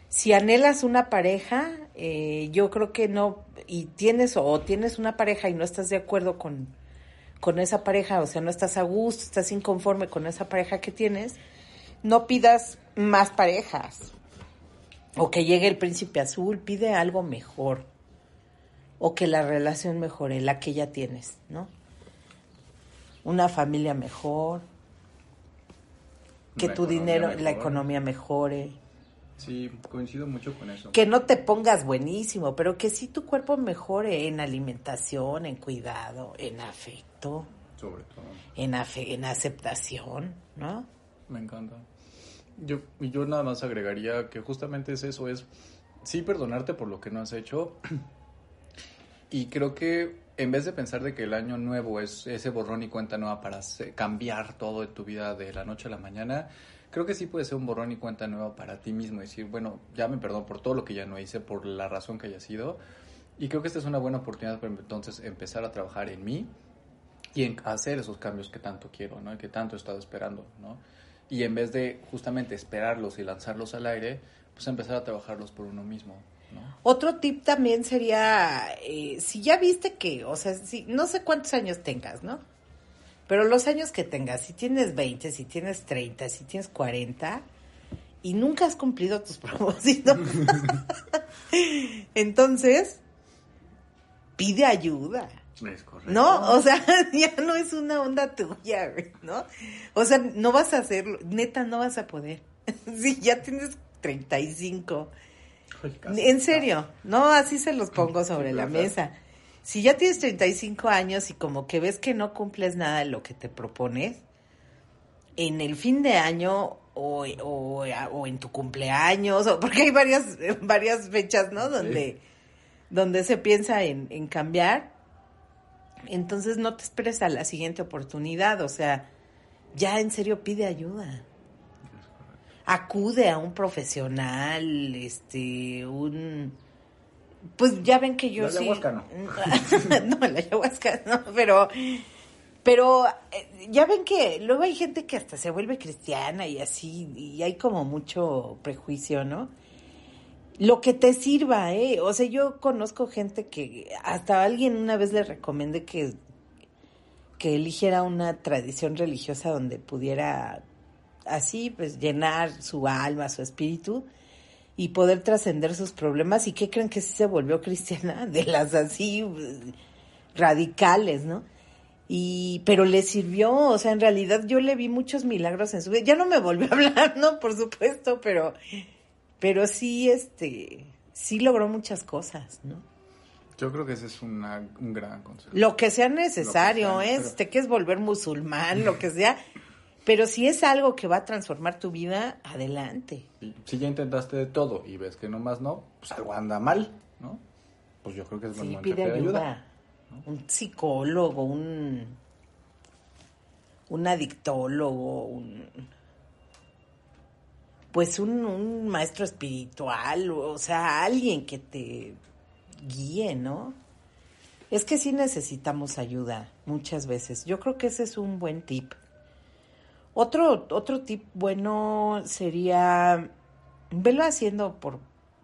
si anhelas una pareja, eh, yo creo que no, y tienes o tienes una pareja y no estás de acuerdo con, con esa pareja, o sea, no estás a gusto, estás inconforme con esa pareja que tienes, no pidas más parejas. O que llegue el príncipe azul, pide algo mejor. O que la relación mejore, la que ya tienes, ¿no? Una familia mejor. Que tu dinero, la economía mejore. Sí, coincido mucho con eso. Que no te pongas buenísimo, pero que sí tu cuerpo mejore en alimentación, en cuidado, en afecto, Sobre todo. en, afe- en aceptación, ¿no? Me encanta. Yo, y yo nada más agregaría que justamente es eso, es sí perdonarte por lo que no has hecho. [CLEARS THROAT] Y creo que en vez de pensar de que el año nuevo es ese borrón y cuenta nueva para cambiar todo de tu vida de la noche a la mañana, creo que sí puede ser un borrón y cuenta nueva para ti mismo. Decir, bueno, ya me perdono por todo lo que ya no hice, por la razón que haya sido. Y creo que esta es una buena oportunidad para entonces empezar a trabajar en mí y en hacer esos cambios que tanto quiero, ¿no? Y que tanto he estado esperando, ¿no? Y en vez de justamente esperarlos y lanzarlos al aire, pues empezar a trabajarlos por uno mismo, ¿no? Otro tip también sería, eh, si ya viste que, o sea, si, no sé cuántos años tengas, ¿no? Pero los años que tengas, si tienes 20, si tienes 30, si tienes 40 y nunca has cumplido tus [LAUGHS] propósitos, entonces pide ayuda. Es correcto. ¿No? O sea, [LAUGHS] ya no es una onda tuya, ¿no? O sea, no vas a hacerlo, neta, no vas a poder. [LAUGHS] Sí, ya tienes 35. En serio, no, así se los pongo sobre la mesa. Si ya tienes 35 años y como que ves que no cumples nada de lo que te propones, en el fin de año o, o, o en tu cumpleaños, o porque hay varias, [LAUGHS] varias fechas, ¿no? Donde, donde se piensa en, en cambiar. Entonces no te esperes a la siguiente oportunidad, o sea, ya en serio pide ayuda. Acude a un profesional, este, un... Pues ya ven que yo La sí... ayahuasca no. [LAUGHS] no, la ayahuasca no, pero... Pero eh, ya ven que luego hay gente que hasta se vuelve cristiana y así, y hay como mucho prejuicio, ¿no? Lo que te sirva, ¿eh? O sea, yo conozco gente que hasta alguien una vez le recomendé que, que eligiera una tradición religiosa donde pudiera así, pues llenar su alma, su espíritu y poder trascender sus problemas. ¿Y qué creen que sí se volvió cristiana? [LAUGHS] De las así radicales, ¿no? Y, pero le sirvió, o sea, en realidad yo le vi muchos milagros en su vida. Ya no me volvió a hablar, [LAUGHS] ¿no? Por supuesto, pero, pero sí, este, sí logró muchas cosas, ¿no? Yo creo que ese es una- un gran consejo. Lo que sea necesario, Lo que sea, ¿eh? pero- Si te quieres volver musulmán, lo que sea. Pero si es algo que va a transformar tu vida, adelante. Si ya intentaste de todo y ves que nomás no, pues algo anda mal, ¿no? Pues yo creo que es buen Sí, momento pide ayuda. Un psicólogo, un, un adictólogo, un, pues un, un maestro espiritual, o sea, alguien que te guíe, ¿no? Es que sí necesitamos ayuda muchas veces. Yo creo que ese es un buen tip. Otro, otro tip bueno sería, velo haciendo por,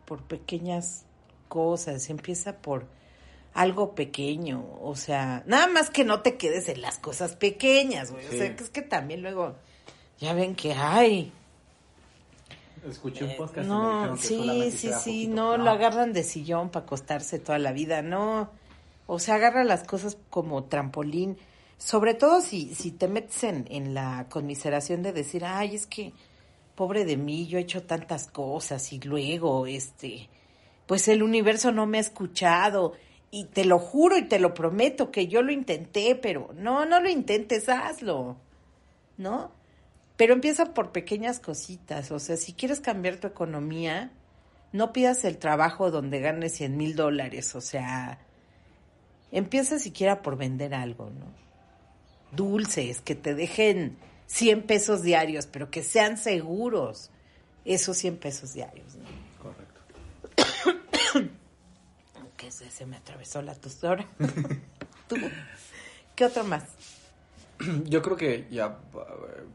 por pequeñas cosas, empieza por algo pequeño, o sea, nada más que no te quedes en las cosas pequeñas, güey, o sea, que es que también luego, ya ven que hay, Escuché un podcast Eh, no, dijeron que sí, sí, sí, no, lo agarran de sillón para acostarse toda la vida, no. O sea, agarra las cosas como trampolín. Sobre todo si, si te metes en, la conmiseración de decir, ay, es que, pobre de mí, yo he hecho tantas cosas y luego, este, pues el universo no me ha escuchado. Y te lo juro y te lo prometo que yo lo intenté, pero no, no lo intentes, hazlo. ¿No? Pero empieza por pequeñas cositas, o sea, si quieres cambiar tu economía, no pidas el trabajo donde ganes 100 mil dólares, o sea, empieza siquiera por vender algo, ¿no? Dulces, que te dejen 100 pesos diarios, pero que sean seguros esos 100 pesos diarios, ¿no? Correcto. [COUGHS] Que se, se me atravesó la tostora. [LAUGHS] ¿Tú? ¿Qué otro más? Yo creo que ya,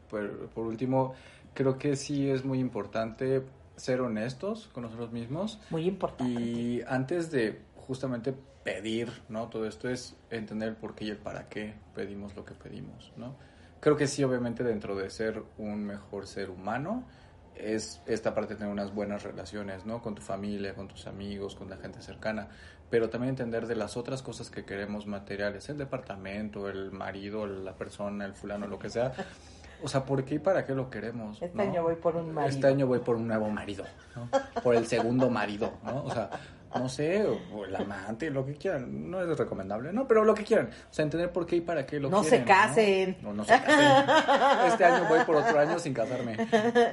por, por último, creo que sí es muy importante ser honestos con nosotros mismos. Muy importante. Y antes de justamente pedir, ¿no? Todo esto es entender el por qué y el para qué pedimos lo que pedimos, ¿no? Creo que sí, obviamente, dentro de ser un mejor ser humano, es esta parte de tener unas buenas relaciones, ¿no? Con tu familia, con tus amigos, con la gente cercana, pero también entender de las otras cosas que queremos materiales, el departamento, el marido, la persona, el fulano, lo que sea. O sea, ¿por qué y para qué lo queremos? Este ¿no? año voy por un marido. Este año voy por un nuevo marido, ¿no? Por el segundo marido, ¿no? O sea, no sé, o el amante, lo que quieran. No es recomendable, ¿no? Pero lo que quieran. O sea, entender por qué y para qué lo No quieren. se casen. No, no, no se casen. [LAUGHS] Este año voy por otro año sin casarme,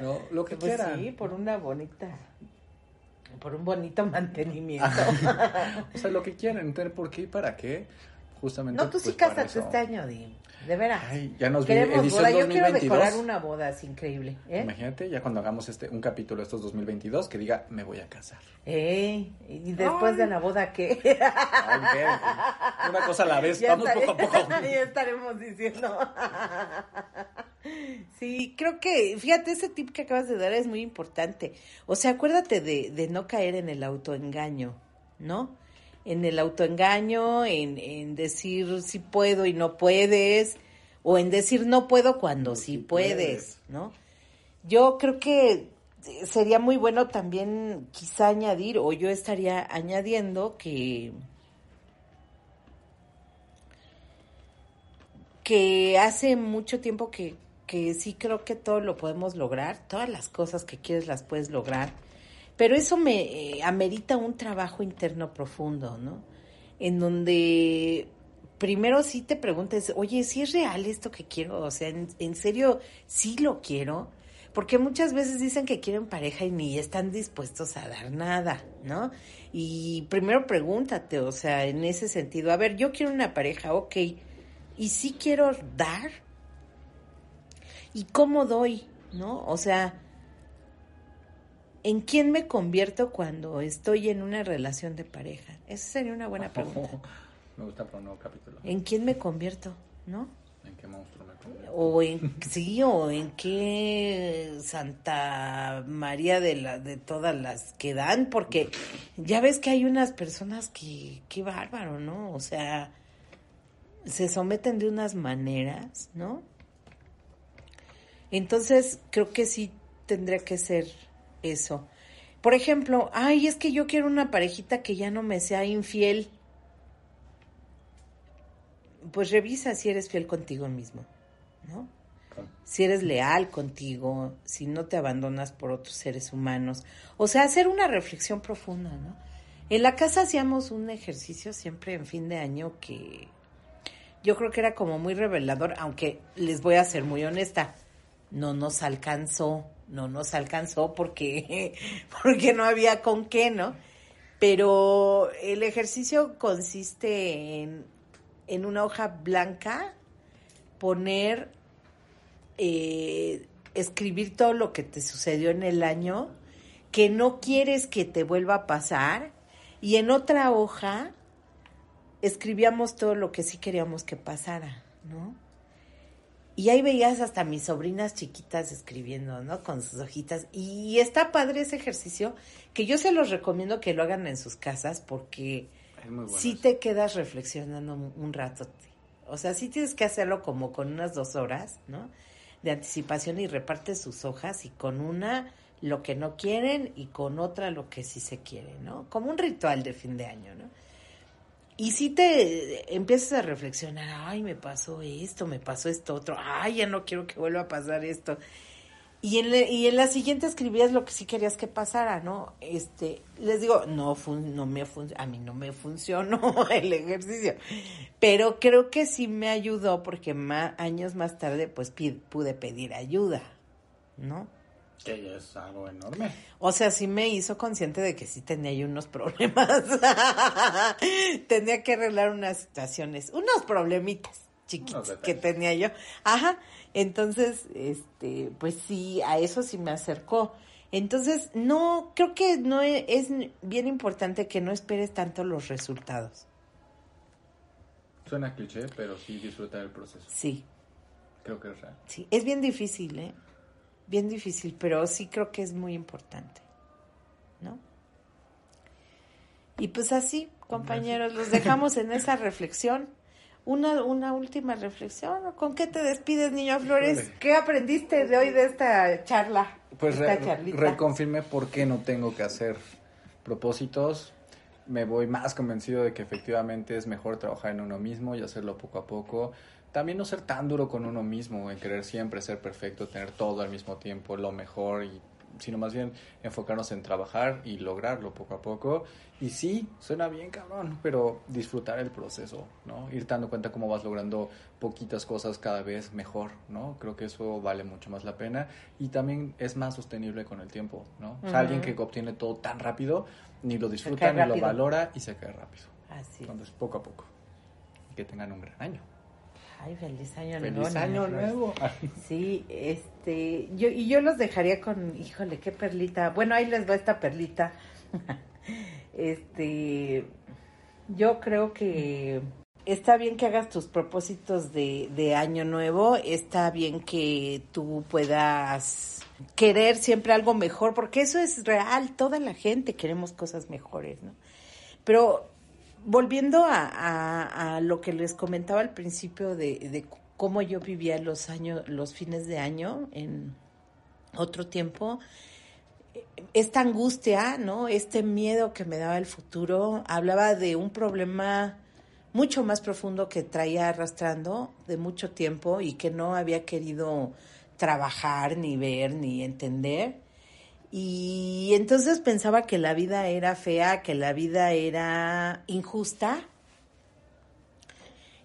¿no? Lo que Pues quieran. sí, por una bonita, por un bonito mantenimiento. [LAUGHS] O sea, lo que quieran, entender por qué y para qué. Justamente. no, tú sí pues, cásate eso. este año, Di. De veras. Ay, ya nos vi Queremos edición boda. Yo quiero 2022. decorar una boda, es increíble. ¿eh? Imagínate, ya cuando hagamos este un capítulo de estos 2022 que diga me voy a casar. Ey, y después Ay. de la boda, ¿qué? Ay, Una cosa a la vez, Ya vamos estaré- poco a poco. [LAUGHS] ya estaremos diciendo. [LAUGHS] Sí, creo que, fíjate, ese tip que acabas de dar es muy importante. O sea, acuérdate de, de no caer en el autoengaño, ¿no? En el autoengaño, en, en decir si puedo y no puedes, o en decir no puedo cuando sí sí puedes, puedes. ¿no? Yo creo que sería muy bueno también quizá añadir, o yo estaría añadiendo que que hace mucho tiempo que, que sí creo que todo lo podemos lograr, todas las cosas que quieres las puedes lograr, pero eso me eh, amerita un trabajo interno profundo, ¿no? En donde primero sí te preguntes, oye, ¿sí es real esto que quiero? O sea, ¿en, serio sí lo quiero? Porque muchas veces dicen que quieren pareja y ni están dispuestos a dar nada, ¿no? Y primero pregúntate, o sea, en ese sentido, a ver, yo quiero una pareja, ok, y sí quiero dar, ¿y cómo doy? ¿No? O sea, ¿en quién me convierto cuando estoy en una relación de pareja? Esa sería una buena pregunta. [LAUGHS] Me gusta para un nuevo capítulo. ¿En quién me convierto? ¿No? ¿En qué monstruo me convierto? O en [LAUGHS] sí, o en qué Santa María de la de todas las que dan, porque ya ves que hay unas personas que qué bárbaro, ¿no? O sea, se someten de unas maneras, ¿no? Entonces, creo que sí tendría que ser eso. Por ejemplo, ay, es que yo quiero una parejita que ya no me sea infiel. Pues revisa si eres fiel contigo mismo, ¿no? Si eres leal contigo, si no te abandonas por otros seres humanos. O sea, hacer una reflexión profunda, ¿no? En la casa hacíamos un ejercicio siempre en fin de año que yo creo que era como muy revelador, aunque les voy a ser muy honesta, no nos alcanzó, no nos alcanzó porque, [LAUGHS] porque no había con qué, ¿no? Pero el ejercicio consiste en, en una hoja blanca poner, eh, escribir todo lo que te sucedió en el año, que no quieres que te vuelva a pasar, y en otra hoja escribíamos todo lo que sí queríamos que pasara, ¿no? Y ahí veías hasta mis sobrinas chiquitas escribiendo, ¿no? Con sus hojitas. Y está padre ese ejercicio, que yo se los recomiendo que lo hagan en sus casas porque bueno. sí te quedas reflexionando un rato. O sea, sí tienes que hacerlo como con unas dos horas, ¿no? De anticipación y repartes sus hojas y con una lo que no quieren y con otra lo que sí se quiere, ¿no? Como un ritual de fin de año, ¿no? Y si te empiezas a reflexionar, ay, me pasó esto, me pasó esto otro, ay, ya no quiero que vuelva a pasar esto. Y en, le- y en la siguiente escribías lo que sí querías que pasara, ¿no? Este, les digo, no, fun- no me fun- a mí no me funcionó [LAUGHS] el ejercicio, pero creo que sí me ayudó porque ma- años más tarde, pues pude pedir ayuda, ¿no? Que ya es algo enorme. O sea, sí me hizo consciente de que sí tenía yo unos problemas. [LAUGHS] tenía que arreglar unas situaciones, unos problemitas chiquitos Unos que tenía yo. Ajá. Entonces, este, pues sí, a eso sí me acercó. Entonces, no, creo que no e- es bien importante que no esperes tanto los resultados. Suena cliché, pero sí disfrutar el proceso. Sí, Creo que es real. sí. Es bien difícil, ¿eh? Bien difícil, pero sí creo que es muy importante. ¿No? Y pues así, compañeros, los dejamos en esa reflexión. Una, una última reflexión. ¿o ¿Con qué te despides, niño Flores? ¿Qué aprendiste de hoy de esta charla? Pues esta re- reconfirmé por qué no tengo que hacer propósitos. Me voy más convencido de que efectivamente es mejor trabajar en uno mismo y hacerlo poco a poco. También no ser tan duro con uno mismo, en querer siempre ser perfecto, tener todo al mismo tiempo, lo mejor, y, sino más bien enfocarnos en trabajar y lograrlo poco a poco. Y sí, suena bien cabrón, pero disfrutar el proceso, ¿no? Ir dando cuenta cómo vas logrando poquitas cosas cada vez mejor, ¿no? Creo que eso vale mucho más la pena y también es más sostenible con el tiempo, ¿no? O sea, alguien que obtiene todo tan rápido ni lo disfruta ni lo valora y se cae rápido. Así. Entonces, poco a poco. Que tengan un gran año. Ay, feliz año ¡Feliz nuevo. año niño Flores. nuevo! [LAUGHS] Sí, este, yo, y yo los dejaría con, híjole, qué perlita. Bueno, ahí les va esta perlita. [LAUGHS] este, yo creo que está bien que hagas tus propósitos de, de año nuevo, está bien que tú puedas querer siempre algo mejor, porque eso es real, toda la gente queremos cosas mejores, ¿no? Pero volviendo a, a- lo que les comentaba al principio de, de cómo yo vivía los años, los fines de año en otro tiempo, esta angustia, ¿no? Este miedo que me daba el futuro, hablaba de un problema mucho más profundo que traía arrastrando de mucho tiempo y que no había querido trabajar, ni ver, ni entender. Y entonces pensaba que la vida era fea, que la vida era injusta.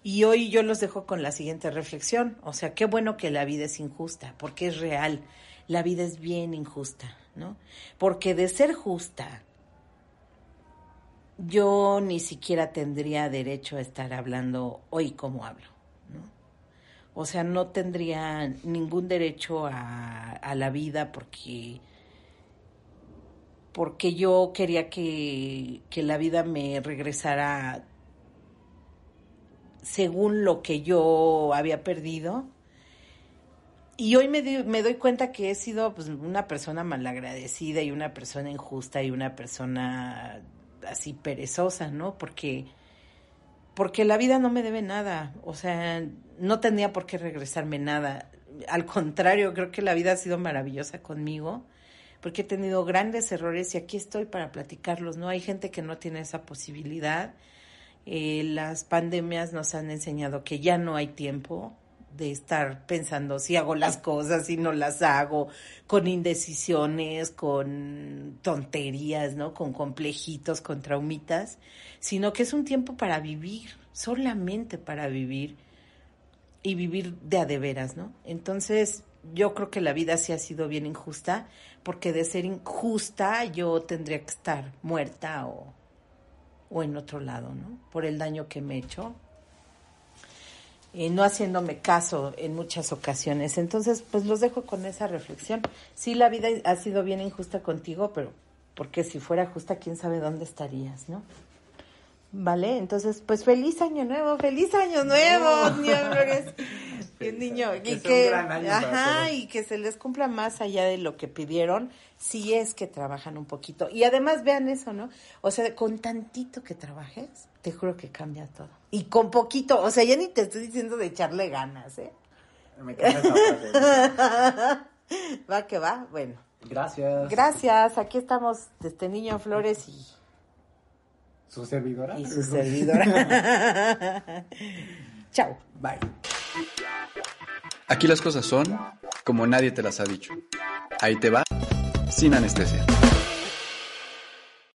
Y hoy yo los dejo con la siguiente reflexión. O sea, qué bueno que la vida es injusta, porque es real. La vida es bien injusta, ¿no? Porque de ser justa, yo ni siquiera tendría derecho a estar hablando hoy como hablo, ¿no? O sea, no tendría ningún derecho a, a la vida porque porque yo quería que, que la vida me regresara según lo que yo había perdido. Y hoy me, me doy cuenta que he sido pues, una persona malagradecida y una persona injusta y una persona así perezosa, ¿no? Porque, porque la vida no me debe nada, o sea, no tenía por qué regresarme nada. Al contrario, creo que la vida ha sido maravillosa conmigo, porque he tenido grandes errores y aquí estoy para platicarlos, ¿no? Hay gente que no tiene esa posibilidad. Eh, las pandemias nos han enseñado que ya no hay tiempo de estar pensando si hago las cosas, si no las hago, con indecisiones, con tonterías, ¿no? Con complejitos, con traumitas, sino que es un tiempo para vivir, solamente para vivir y vivir de a de veras, ¿no? Entonces, yo creo que la vida sí ha sido bien injusta, porque de ser injusta yo tendría que estar muerta o, o en otro lado, ¿no? Por el daño que me he hecho, eh, no haciéndome caso en muchas ocasiones. Entonces, pues los dejo con esa reflexión. Sí, la vida ha sido bien injusta contigo, pero porque si fuera justa, quién sabe dónde estarías, ¿no? Vale, entonces, pues feliz año nuevo, feliz año nuevo, niño [LAUGHS] Feliz niño, que y que, ajá, y que se les cumpla más allá de lo que pidieron, si es que trabajan un poquito. Y además vean eso, ¿no? O sea, con tantito que trabajes, te juro que cambia todo. Y con poquito, o sea, ya ni te estoy diciendo de echarle ganas, ¿eh? Me. [LAUGHS] Va que va, bueno. Gracias. Gracias, aquí estamos desde Niño Flores y, ¿Su servidora? y su servidora. [LAUGHS] Chao. Bye. Aquí las cosas son como nadie te las ha dicho. Ahí te va, sin anestesia.